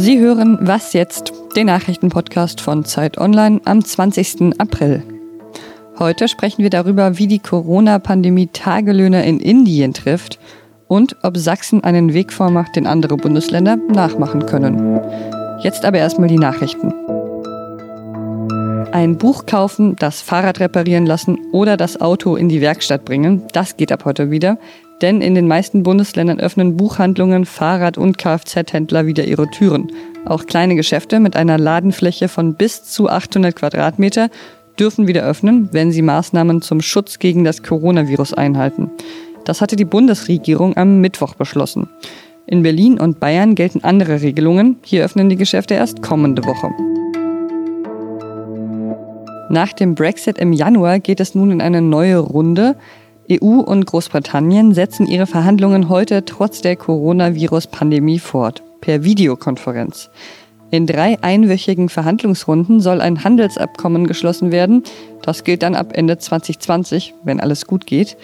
Sie hören Was jetzt? Den Nachrichtenpodcast von Zeit Online am 20. April. Heute sprechen wir darüber, wie die Corona-Pandemie Tagelöhner in Indien trifft und ob Sachsen einen Weg vormacht, den andere Bundesländer nachmachen können. Jetzt aber erstmal die Nachrichten. Ein Buch kaufen, das Fahrrad reparieren lassen oder das Auto in die Werkstatt bringen, das geht ab heute wieder. Denn in den meisten Bundesländern öffnen Buchhandlungen, Fahrrad- und Kfz-Händler wieder ihre Türen. Auch kleine Geschäfte mit einer Ladenfläche von bis zu 800 Quadratmeter dürfen wieder öffnen, wenn sie Maßnahmen zum Schutz gegen das Coronavirus einhalten. Das hatte die Bundesregierung am Mittwoch beschlossen. In Berlin und Bayern gelten andere Regelungen. Hier öffnen die Geschäfte erst kommende Woche. Nach dem Brexit im Januar geht es nun in eine neue Runde. EU und Großbritannien setzen ihre Verhandlungen heute trotz der Coronavirus-Pandemie fort, per Videokonferenz. In drei einwöchigen Verhandlungsrunden soll ein Handelsabkommen geschlossen werden. Das gilt dann ab Ende 2020, wenn alles gut geht.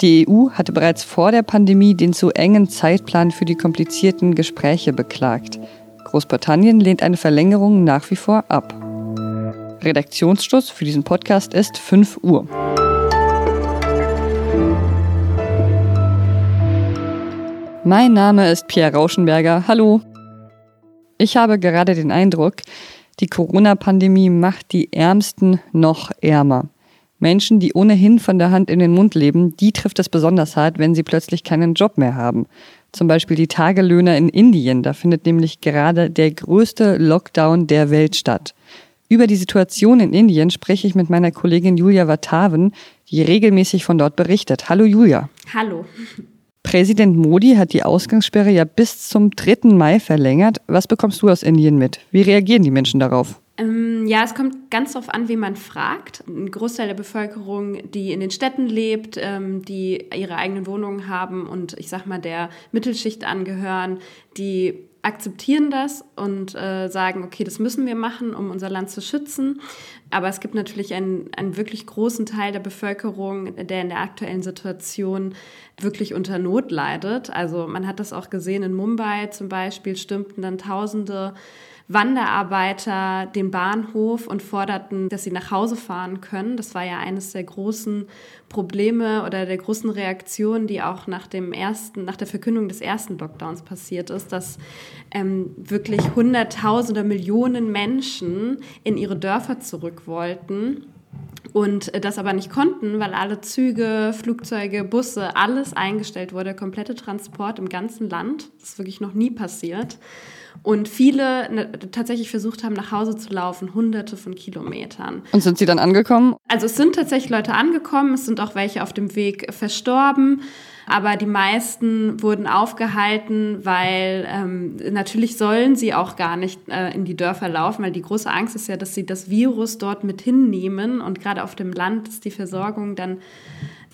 Die EU hatte bereits vor der Pandemie den zu engen Zeitplan für die komplizierten Gespräche beklagt. Großbritannien lehnt eine Verlängerung nach wie vor ab. Redaktionsschluss für diesen Podcast ist 5 Uhr. Mein Name ist Pierre Rauschenberger. Hallo. Ich habe gerade den Eindruck, die Corona-Pandemie macht die Ärmsten noch ärmer. Menschen, die ohnehin von der Hand in den Mund leben, die trifft es besonders hart, wenn sie plötzlich keinen Job mehr haben. Zum Beispiel die Tagelöhner in Indien. Da findet nämlich gerade der größte Lockdown der Welt statt. Über die Situation in Indien spreche ich mit meiner Kollegin Julia Vataven, die regelmäßig von dort berichtet. Hallo Julia. Hallo. Präsident Modi hat die Ausgangssperre ja bis zum 3. Mai verlängert. Was bekommst du aus Indien mit? Wie reagieren die Menschen darauf? Ähm, ja, es kommt ganz darauf an, wie man fragt. Ein Großteil der Bevölkerung, die in den Städten lebt, ähm, die ihre eigenen Wohnungen haben und ich sag mal der Mittelschicht angehören, die akzeptieren das und äh, sagen, okay, das müssen wir machen, um unser Land zu schützen. Aber es gibt natürlich einen, einen wirklich großen Teil der Bevölkerung, der in der aktuellen Situation wirklich unter Not leidet. Also man hat das auch gesehen in Mumbai zum Beispiel, stürmten dann Tausende Wanderarbeiter den Bahnhof und forderten, dass sie nach Hause fahren können. Das war ja eines der großen Probleme oder der großen Reaktionen, die auch nach dem ersten, nach der Verkündung des ersten Lockdowns passiert ist, dass ähm, wirklich Hunderttausende, Millionen Menschen in ihre Dörfer zurück wollten und das aber nicht konnten, weil alle Züge, Flugzeuge, Busse, alles eingestellt wurde, der komplette Transport im ganzen Land. Das ist wirklich noch nie passiert und viele ne, tatsächlich versucht haben, nach Hause zu laufen, hunderte von Kilometern. Und sind sie dann angekommen? Also es sind tatsächlich Leute angekommen, es sind auch welche auf dem Weg verstorben, aber die meisten wurden aufgehalten, weil ähm, natürlich sollen sie auch gar nicht äh, in die Dörfer laufen, weil die große Angst ist ja, dass sie das Virus dort mit hinnehmen und gerade auf dem Land ist die Versorgung dann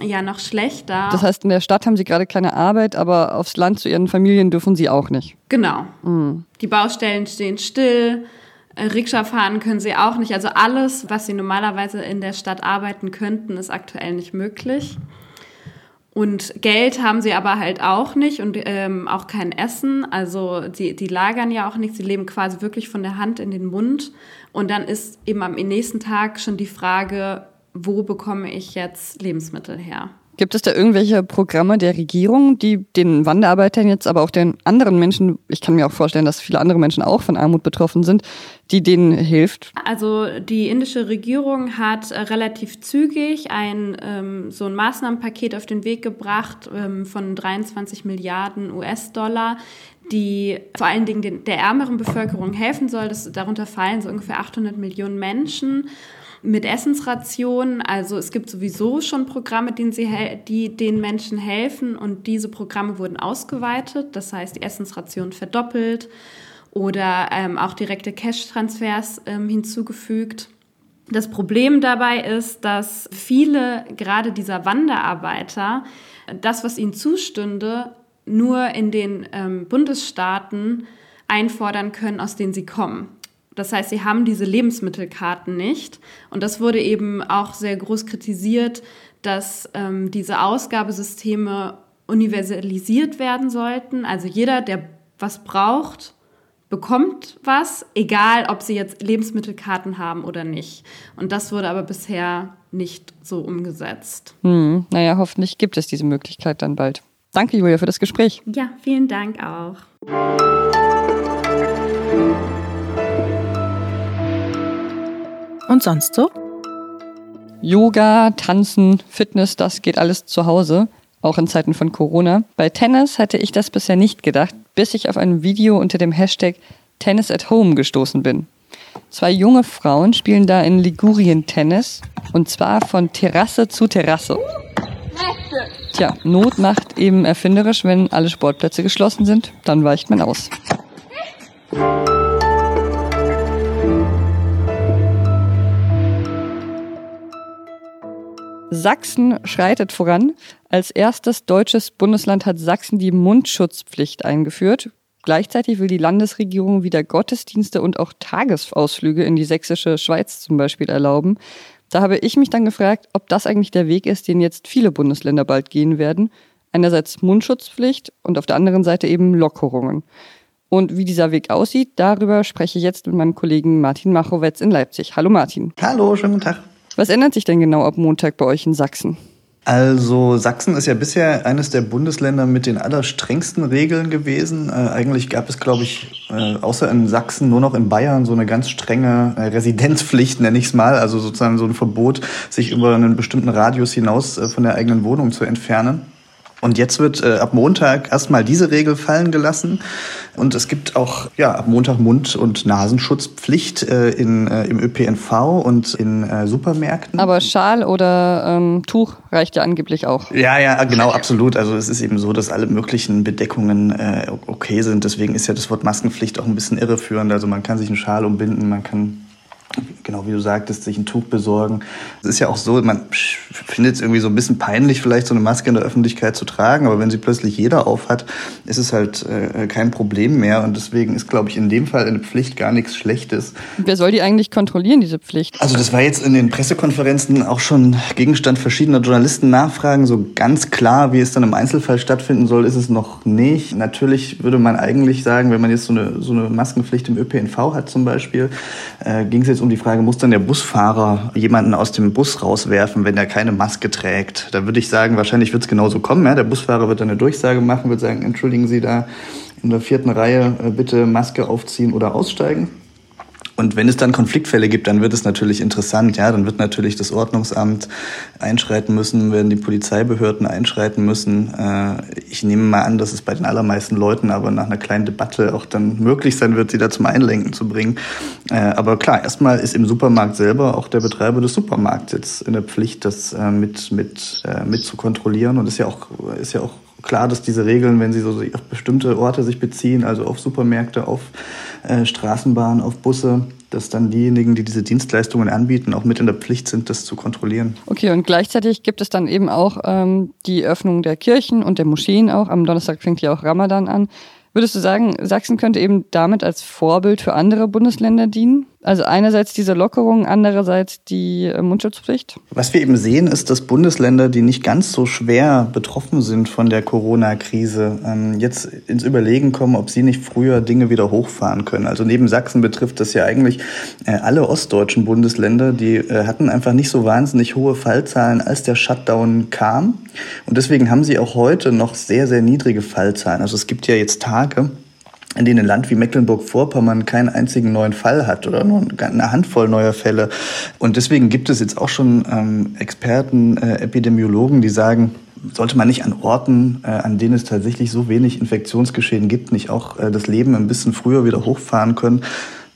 ja noch schlechter. Das heißt, in der Stadt haben sie gerade keine Arbeit, aber aufs Land zu ihren Familien dürfen sie auch nicht. Genau. Mhm. Die Baustellen stehen still. Äh, Rikscha fahren können sie auch nicht. Also alles, was sie normalerweise in der Stadt arbeiten könnten, ist aktuell nicht möglich. Und Geld haben sie aber halt auch nicht und ähm, auch kein Essen. Also die, die lagern ja auch nichts. Sie leben quasi wirklich von der Hand in den Mund. Und dann ist eben am nächsten Tag schon die Frage, wo bekomme ich jetzt Lebensmittel her? Gibt es da irgendwelche Programme der Regierung, die den Wanderarbeitern jetzt, aber auch den anderen Menschen, ich kann mir auch vorstellen, dass viele andere Menschen auch von Armut betroffen sind, die denen hilft? Also die indische Regierung hat äh, relativ zügig ein ähm, so ein Maßnahmenpaket auf den Weg gebracht ähm, von 23 Milliarden US-Dollar, die vor allen Dingen den, der ärmeren Bevölkerung helfen soll. Das, darunter fallen so ungefähr 800 Millionen Menschen mit Essensrationen. Also es gibt sowieso schon Programme, die, sie, die den Menschen helfen und diese Programme wurden ausgeweitet. Das heißt, die Essensration verdoppelt oder ähm, auch direkte Cash-Transfers ähm, hinzugefügt. Das Problem dabei ist, dass viele, gerade dieser Wanderarbeiter, das, was ihnen zustünde, nur in den ähm, Bundesstaaten einfordern können, aus denen sie kommen. Das heißt, sie haben diese Lebensmittelkarten nicht. Und das wurde eben auch sehr groß kritisiert, dass ähm, diese Ausgabesysteme universalisiert werden sollten. Also jeder, der was braucht, bekommt was, egal ob sie jetzt Lebensmittelkarten haben oder nicht. Und das wurde aber bisher nicht so umgesetzt. Hm, naja, hoffentlich gibt es diese Möglichkeit dann bald. Danke, Julia, für das Gespräch. Ja, vielen Dank auch. Und sonst so? Yoga, Tanzen, Fitness, das geht alles zu Hause, auch in Zeiten von Corona. Bei Tennis hätte ich das bisher nicht gedacht, bis ich auf ein Video unter dem Hashtag Tennis at Home gestoßen bin. Zwei junge Frauen spielen da in Ligurien Tennis und zwar von Terrasse zu Terrasse. Tja, Not macht eben erfinderisch, wenn alle Sportplätze geschlossen sind, dann weicht man aus. Sachsen schreitet voran. Als erstes deutsches Bundesland hat Sachsen die Mundschutzpflicht eingeführt. Gleichzeitig will die Landesregierung wieder Gottesdienste und auch Tagesausflüge in die sächsische Schweiz zum Beispiel erlauben. Da habe ich mich dann gefragt, ob das eigentlich der Weg ist, den jetzt viele Bundesländer bald gehen werden. Einerseits Mundschutzpflicht und auf der anderen Seite eben Lockerungen. Und wie dieser Weg aussieht, darüber spreche ich jetzt mit meinem Kollegen Martin Machowetz in Leipzig. Hallo Martin. Hallo, schönen guten Tag. Was ändert sich denn genau ab Montag bei euch in Sachsen? Also Sachsen ist ja bisher eines der Bundesländer mit den allerstrengsten Regeln gewesen. Äh, eigentlich gab es, glaube ich, äh, außer in Sachsen nur noch in Bayern so eine ganz strenge äh, Residenzpflicht, nenne ich es mal. Also sozusagen so ein Verbot, sich über einen bestimmten Radius hinaus äh, von der eigenen Wohnung zu entfernen. Und jetzt wird äh, ab Montag erstmal diese Regel fallen gelassen. Und es gibt auch ja, ab Montag Mund- und Nasenschutzpflicht äh, in, äh, im ÖPNV und in äh, Supermärkten. Aber Schal oder ähm, Tuch reicht ja angeblich auch. Ja, ja, genau, absolut. Also es ist eben so, dass alle möglichen Bedeckungen äh, okay sind. Deswegen ist ja das Wort Maskenpflicht auch ein bisschen irreführend. Also man kann sich einen Schal umbinden, man kann genau wie du sagtest, sich ein Tuch besorgen. Es ist ja auch so, man findet es irgendwie so ein bisschen peinlich, vielleicht so eine Maske in der Öffentlichkeit zu tragen, aber wenn sie plötzlich jeder aufhat, ist es halt äh, kein Problem mehr. Und deswegen ist, glaube ich, in dem Fall eine Pflicht gar nichts Schlechtes. Wer soll die eigentlich kontrollieren, diese Pflicht? Also das war jetzt in den Pressekonferenzen auch schon Gegenstand verschiedener Journalisten-Nachfragen. So ganz klar, wie es dann im Einzelfall stattfinden soll, ist es noch nicht. Natürlich würde man eigentlich sagen, wenn man jetzt so eine, so eine Maskenpflicht im ÖPNV hat zum Beispiel, äh, ging es jetzt um die Frage, muss dann der Busfahrer jemanden aus dem Bus rauswerfen, wenn er keine Maske trägt? Da würde ich sagen, wahrscheinlich wird es genauso kommen. Ja? Der Busfahrer wird dann eine Durchsage machen, wird sagen, entschuldigen Sie da in der vierten Reihe äh, bitte Maske aufziehen oder aussteigen. Und wenn es dann Konfliktfälle gibt, dann wird es natürlich interessant. Ja, dann wird natürlich das Ordnungsamt einschreiten müssen, werden die Polizeibehörden einschreiten müssen. Äh, ich nehme mal an, dass es bei den allermeisten Leuten aber nach einer kleinen Debatte auch dann möglich sein wird, sie da zum Einlenken zu bringen. Äh, aber klar, erstmal ist im Supermarkt selber auch der Betreiber des Supermarkts jetzt in der Pflicht, das äh, mit, mit, mit zu kontrollieren. Und ist ja auch, ist ja auch klar, dass diese Regeln, wenn sie so auf bestimmte Orte sich beziehen, also auf Supermärkte, auf äh, Straßenbahnen, auf Busse, dass dann diejenigen, die diese Dienstleistungen anbieten, auch mit in der Pflicht sind, das zu kontrollieren. Okay, und gleichzeitig gibt es dann eben auch ähm, die Öffnung der Kirchen und der Moscheen auch. Am Donnerstag fängt ja auch Ramadan an. Würdest du sagen, Sachsen könnte eben damit als Vorbild für andere Bundesländer dienen? Also einerseits diese Lockerung, andererseits die äh, Mundschutzpflicht? Was wir eben sehen, ist, dass Bundesländer, die nicht ganz so schwer betroffen sind von der Corona-Krise, ähm, jetzt ins Überlegen kommen, ob sie nicht früher Dinge wieder hochfahren können. Also neben Sachsen betrifft das ja eigentlich äh, alle ostdeutschen Bundesländer, die äh, hatten einfach nicht so wahnsinnig hohe Fallzahlen, als der Shutdown kam. Und deswegen haben sie auch heute noch sehr, sehr niedrige Fallzahlen. Also es gibt ja jetzt Tage, in denen ein Land wie Mecklenburg-Vorpommern keinen einzigen neuen Fall hat oder nur eine Handvoll neuer Fälle. Und deswegen gibt es jetzt auch schon ähm, Experten, äh, Epidemiologen, die sagen, sollte man nicht an Orten, äh, an denen es tatsächlich so wenig Infektionsgeschehen gibt, nicht auch äh, das Leben ein bisschen früher wieder hochfahren können,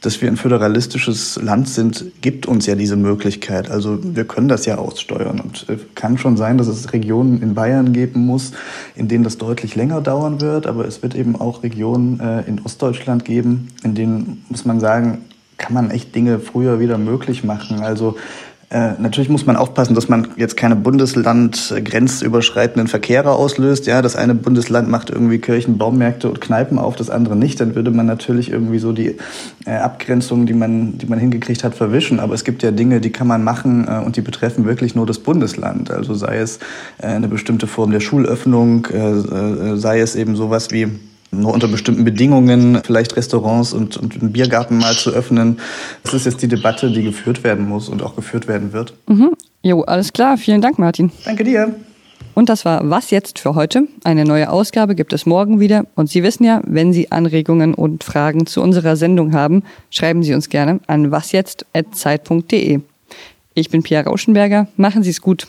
dass wir ein föderalistisches Land sind, gibt uns ja diese Möglichkeit. Also wir können das ja aussteuern. Und äh, kann schon sein, dass es Regionen in Bayern geben muss, in denen das deutlich länger dauern wird. Aber es wird eben auch Regionen äh, in Ostdeutschland geben, in denen, muss man sagen, kann man echt Dinge früher wieder möglich machen. Also äh, natürlich muss man aufpassen, dass man jetzt keine Bundesland-grenzüberschreitenden Verkehre auslöst. Ja, das eine Bundesland macht irgendwie Kirchen, Baumärkte und Kneipen auf, das andere nicht. Dann würde man natürlich irgendwie so die äh, Abgrenzungen, die man, die man hingekriegt hat, verwischen. Aber es gibt ja Dinge, die kann man machen äh, und die betreffen wirklich nur das Bundesland. Also sei es äh, eine bestimmte Form der Schulöffnung, äh, sei es eben sowas wie nur unter bestimmten Bedingungen vielleicht Restaurants und, und einen Biergarten mal zu öffnen. Das ist jetzt die Debatte, die geführt werden muss und auch geführt werden wird. Mhm. Jo, alles klar. Vielen Dank, Martin. Danke dir. Und das war Was jetzt für heute. Eine neue Ausgabe gibt es morgen wieder. Und Sie wissen ja, wenn Sie Anregungen und Fragen zu unserer Sendung haben, schreiben Sie uns gerne an wasjetzt.zeit.de. Ich bin Pia Rauschenberger. Machen Sie es gut.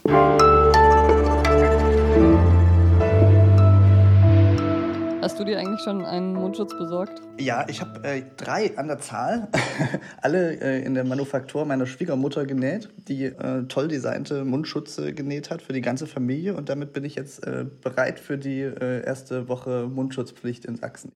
Hast du dir eigentlich schon einen Mundschutz besorgt? Ja, ich habe äh, drei an der Zahl. Alle äh, in der Manufaktur meiner Schwiegermutter genäht, die äh, toll designte Mundschutze genäht hat für die ganze Familie. Und damit bin ich jetzt äh, bereit für die äh, erste Woche Mundschutzpflicht in Sachsen.